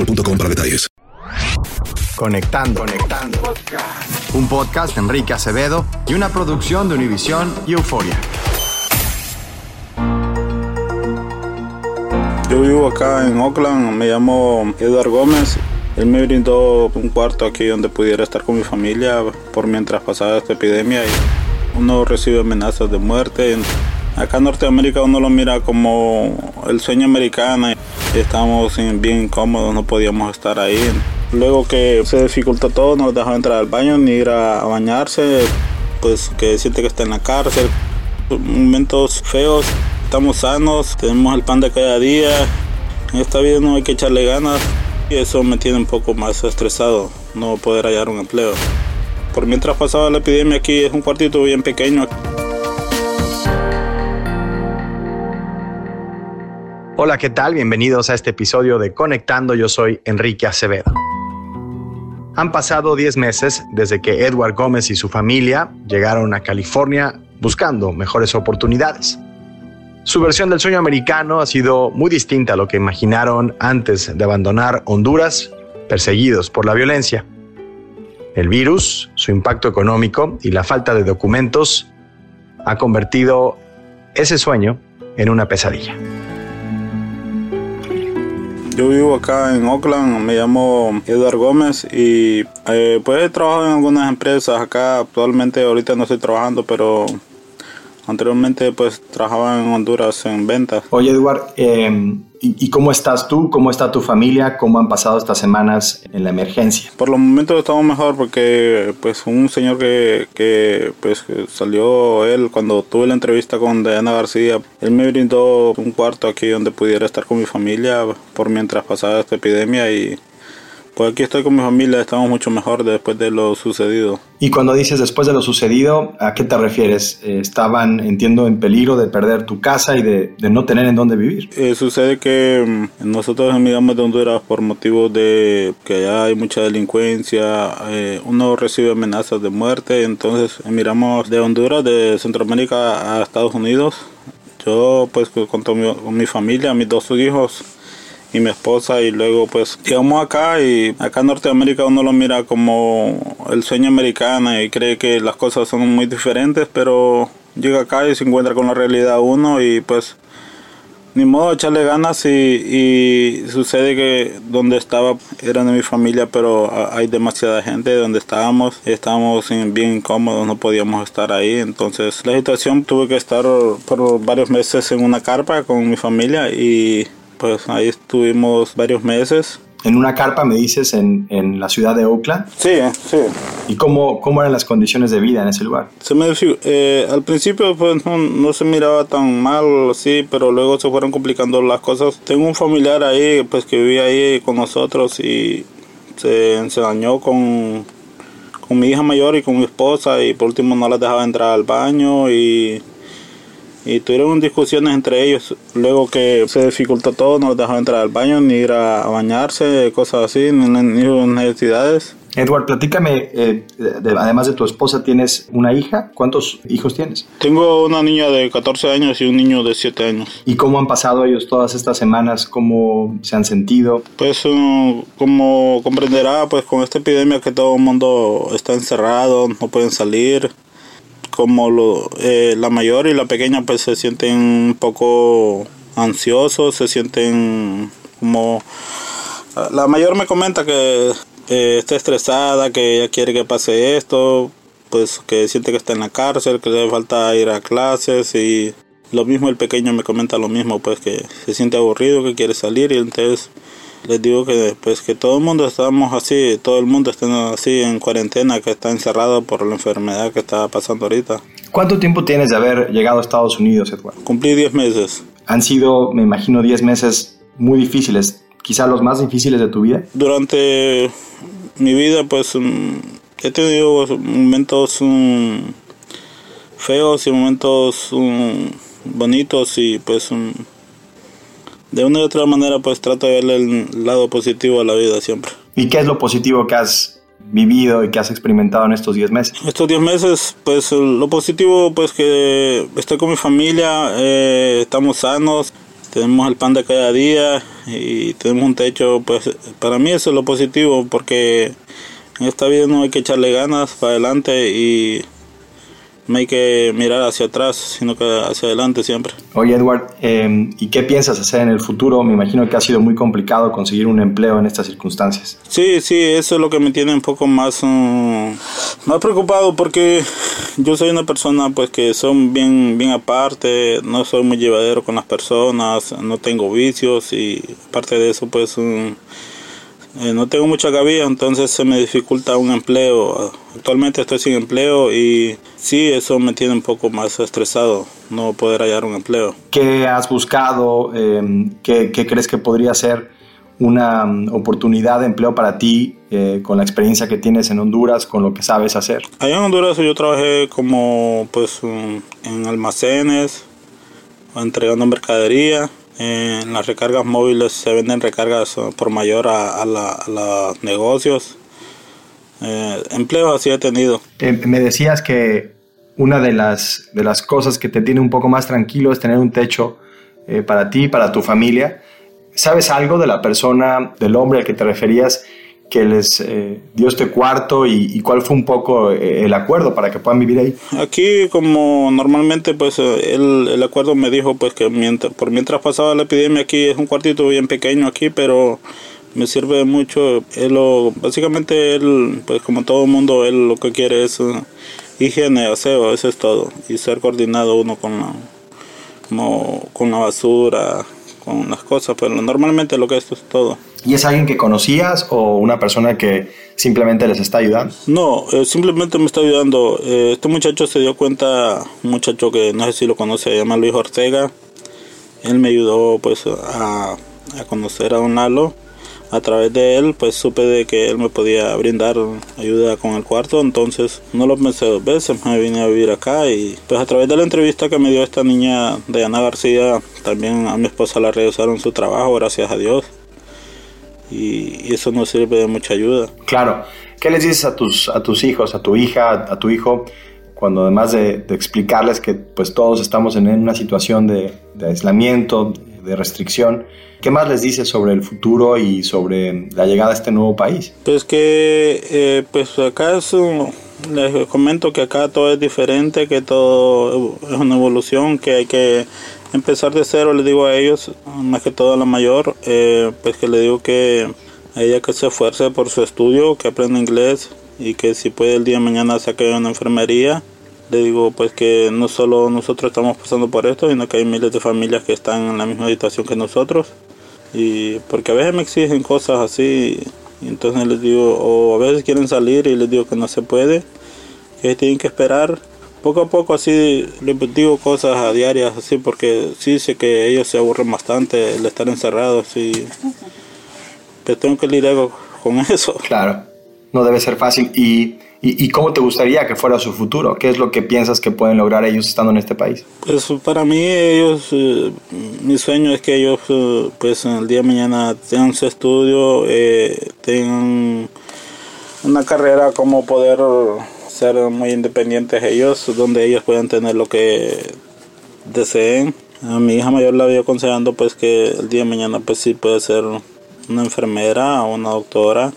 boostmobile.com para detalles. Conectando, conectando. Un podcast de Enrique Acevedo y una producción de Univisión y Euforia. Yo vivo acá en Oakland, me llamo Edward Gómez. Él me brindó un cuarto aquí donde pudiera estar con mi familia por mientras pasaba esta epidemia y uno recibe amenazas de muerte. Acá en Norteamérica uno lo mira como el sueño americano. Estamos bien cómodos, no podíamos estar ahí. Luego que se dificultó todo, no nos dejó entrar al baño ni ir a bañarse. Pues que siente que está en la cárcel. Momentos feos, estamos sanos, tenemos el pan de cada día. En esta vida no hay que echarle ganas. Y eso me tiene un poco más estresado, no poder hallar un empleo. Por mientras pasaba la epidemia aquí es un cuartito bien pequeño. Hola, ¿qué tal? Bienvenidos a este episodio de Conectando. Yo soy Enrique Acevedo. Han pasado 10 meses desde que Edward Gómez y su familia llegaron a California buscando mejores oportunidades. Su versión del sueño americano ha sido muy distinta a lo que imaginaron antes de abandonar Honduras, perseguidos por la violencia. El virus, su impacto económico y la falta de documentos ha convertido ese sueño en una pesadilla. Yo vivo acá en Oakland, me llamo Edward Gómez y eh, pues he trabajado en algunas empresas acá. Actualmente ahorita no estoy trabajando, pero anteriormente pues trabajaba en Honduras en ventas. Oye, Edward, eh, ¿y, ¿y cómo estás tú? ¿Cómo está tu familia? ¿Cómo han pasado estas semanas en la emergencia? Por los momentos estamos mejor porque pues un señor que, que pues salió él cuando tuve la entrevista con Diana García, él me brindó un cuarto aquí donde pudiera estar con mi familia por mientras pasaba esta epidemia y pues aquí estoy con mi familia, estamos mucho mejor después de lo sucedido. Y cuando dices después de lo sucedido, ¿a qué te refieres? Eh, estaban, entiendo, en peligro de perder tu casa y de, de no tener en dónde vivir. Eh, sucede que mm, nosotros emigramos de Honduras por motivos de que allá hay mucha delincuencia, eh, uno recibe amenazas de muerte, entonces emigramos de Honduras, de Centroamérica a Estados Unidos. Yo pues con, mi, con mi familia, mis dos hijos y mi esposa y luego pues llegamos acá y acá en Norteamérica uno lo mira como el sueño americano y cree que las cosas son muy diferentes, pero llega acá y se encuentra con la realidad uno y pues ni modo echarle ganas y, y sucede que donde estaba era de mi familia pero hay demasiada gente. Donde estábamos estábamos bien cómodos no podíamos estar ahí. Entonces la situación tuve que estar por varios meses en una carpa con mi familia y pues ahí estuvimos varios meses. En una carpa, me dices, en, en la ciudad de Oakland. Sí, sí. ¿Y cómo, cómo eran las condiciones de vida en ese lugar? Se me, eh, al principio pues no, no, se miraba tan mal, sí, pero luego se fueron complicando las cosas. Tengo un familiar ahí pues que vivía ahí con nosotros y se, se dañó con, con mi hija mayor y con mi esposa y por último no las dejaba entrar al baño y y tuvieron discusiones entre ellos. Luego que se dificultó todo, no los dejaba entrar al baño, ni ir a bañarse, cosas así, ni, ni necesidades. Edward, platícame, eh, de, además de tu esposa, ¿tienes una hija? ¿Cuántos hijos tienes? Tengo una niña de 14 años y un niño de 7 años. ¿Y cómo han pasado ellos todas estas semanas? ¿Cómo se han sentido? Pues um, como comprenderá, pues con esta epidemia que todo el mundo está encerrado, no pueden salir como lo, eh, la mayor y la pequeña pues se sienten un poco ansiosos, se sienten como... La mayor me comenta que eh, está estresada, que ella quiere que pase esto, pues que siente que está en la cárcel, que le falta ir a clases y lo mismo el pequeño me comenta lo mismo, pues que se siente aburrido, que quiere salir y entonces les digo que pues que todo el mundo estamos así, todo el mundo está así en cuarentena, que está encerrado por la enfermedad que está pasando ahorita. ¿Cuánto tiempo tienes de haber llegado a Estados Unidos, Edward? Cumplí 10 meses. Han sido, me imagino, 10 meses muy difíciles, quizá los más difíciles de tu vida. Durante mi vida, pues mm, he tenido momentos mm, feos y momentos mm, bonitos y pues de una u otra manera pues trato de verle el lado positivo a la vida siempre. ¿Y qué es lo positivo que has vivido y que has experimentado en estos 10 meses? Estos 10 meses, pues lo positivo pues que estoy con mi familia, eh, estamos sanos, tenemos el pan de cada día y tenemos un techo, pues para mí eso es lo positivo porque en esta vida no hay que echarle ganas para adelante y no hay que mirar hacia atrás, sino que hacia adelante siempre. Oye, Edward, em, ¿y qué piensas hacer en el futuro? Me imagino que ha sido muy complicado conseguir un empleo en estas circunstancias. Sí, sí, eso es lo que me tiene un poco más, um, más preocupado porque yo soy una persona pues que son bien, bien aparte, no soy muy llevadero con las personas, no tengo vicios y aparte de eso pues... Um, eh, no tengo mucha cabida, entonces se me dificulta un empleo. Actualmente estoy sin empleo y sí, eso me tiene un poco más estresado, no poder hallar un empleo. ¿Qué has buscado? Em, ¿qué, crees que podría ser una mm, oportunidad de empleo para ti eh, con la experiencia que tienes en Honduras, con lo que sabes hacer? Allá en Honduras yo trabajé como pues en almacenes, entregando mercadería en las recargas móviles se venden recargas eh, por mayor a, los negocios. Eh, empleo así he tenido. Eh, me decías que una de las, de las cosas que te tiene un poco más tranquilo es tener un techo eh, para ti, para tu familia. ¿Sabes algo de la persona, del hombre al que te referías que les eh, dio este cuarto y, cuál fue un poco eh, el acuerdo para que puedan vivir ahí? Aquí como normalmente pues eh, el, el acuerdo me dijo pues que mientras, por mientras pasaba la epidemia aquí es un cuartito bien pequeño aquí pero me sirve mucho. Él lo, básicamente él pues como todo el mundo él lo que quiere es higiene, aseo, eso es todo y ser coordinado uno con la, como, con la basura, con las cosas, pero normalmente lo que esto es todo. ¿Y es alguien que conocías o una persona que simplemente les está ayudando? No, eh, simplemente me está ayudando. Eh, este muchacho se dio cuenta, un muchacho que no sé si lo conoce, se llama Luis Ortega. Él me ayudó pues a, conocer a Don Lalo. A través de él pues supe de que él me podía brindar ayuda con el cuarto, entonces no lo pensé dos veces, me vine a vivir acá y pues a través de la entrevista que me dio esta niña Diana García, también a mi esposa la revisaron su trabajo, gracias a Dios y, eso nos sirve de mucha ayuda. Claro. ¿Qué les dices a tus, a tus hijos, a tu hija, a tu hijo, cuando además de, explicarles que pues todos estamos en una situación de, aislamiento, de restricción, ¿qué más les dices sobre el futuro y sobre la llegada a este nuevo país? Pues que eh, pues acá es les comento que acá todo es diferente, que todo es una evolución, que hay que empezar de cero, le digo a ellos, más que todo a la mayor, eh, pues que le digo que a ella que se esfuerce por su estudio, que aprenda inglés y que si puede el día de mañana saque una enfermería. Le digo pues que no solo nosotros estamos pasando por esto, sino que hay miles de familias que están en la misma situación que nosotros Y porque a veces me exigen cosas así, y entonces les digo, o a veces quieren salir y les digo que no se puede, que tienen que esperar. Poco a poco así les digo cosas a diarias así porque sí sé que ellos se aburren bastante el estar encerrados y pues tengo que lidiar con eso. Claro, no debe ser fácil. ¿Y, y, cómo te gustaría que fuera su futuro? ¿Qué es lo que piensas que pueden lograr ellos estando en este país? Pues para mí ellos, eh, mi sueño es que ellos eh, pues en el día de mañana tengan su estudio, eh, tengan una carrera como poder ser muy independientes ellos, donde ellos puedan tener lo que deseen. A mi hija mayor la veo aconsejando pues que el día de mañana pues sí puede ser una enfermera o una doctora.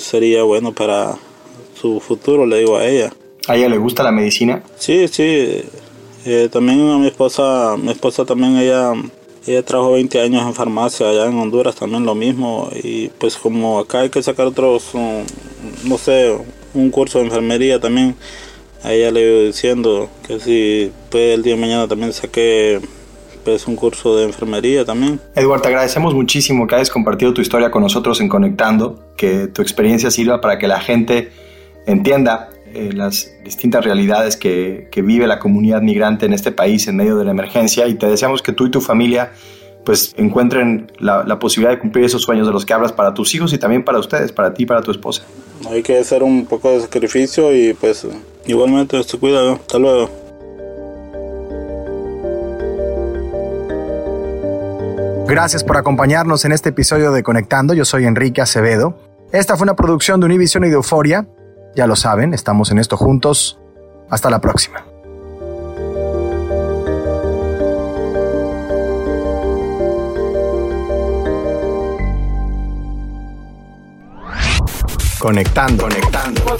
sería bueno para su futuro, le digo a ella. ¿A ella le gusta la medicina? Sí, sí. Eh, también a mi esposa, mi esposa también ella, ella trabajó 20 años en farmacia allá en Honduras, también lo mismo. Y pues como acá hay que sacar otros, no sé, un curso de enfermería también, a ella le iba diciendo que si puede el día de mañana también saque pues un curso de enfermería también. Eduardo, te agradecemos muchísimo que hayas compartido tu historia con nosotros en Conectando, que tu experiencia sirva para que la gente entienda eh, las distintas realidades que, vive la comunidad migrante en este país en medio de la emergencia y te deseamos que tú y tu familia pues encuentren la, posibilidad de cumplir esos sueños de los que hablas para tus hijos y también para ustedes, para ti y para tu esposa. Hay que hacer un poco de sacrificio y pues igualmente se cuida. Hasta luego. Gracias por acompañarnos en este episodio de Conectando. Yo soy Enrique Acevedo. Esta fue una producción de Univision y de Euforia. Ya lo saben, estamos en esto juntos. Hasta la próxima. Conectando. Conectando.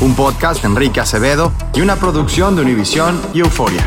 Un podcast de Enrique Acevedo y una producción de Univision y Euforia.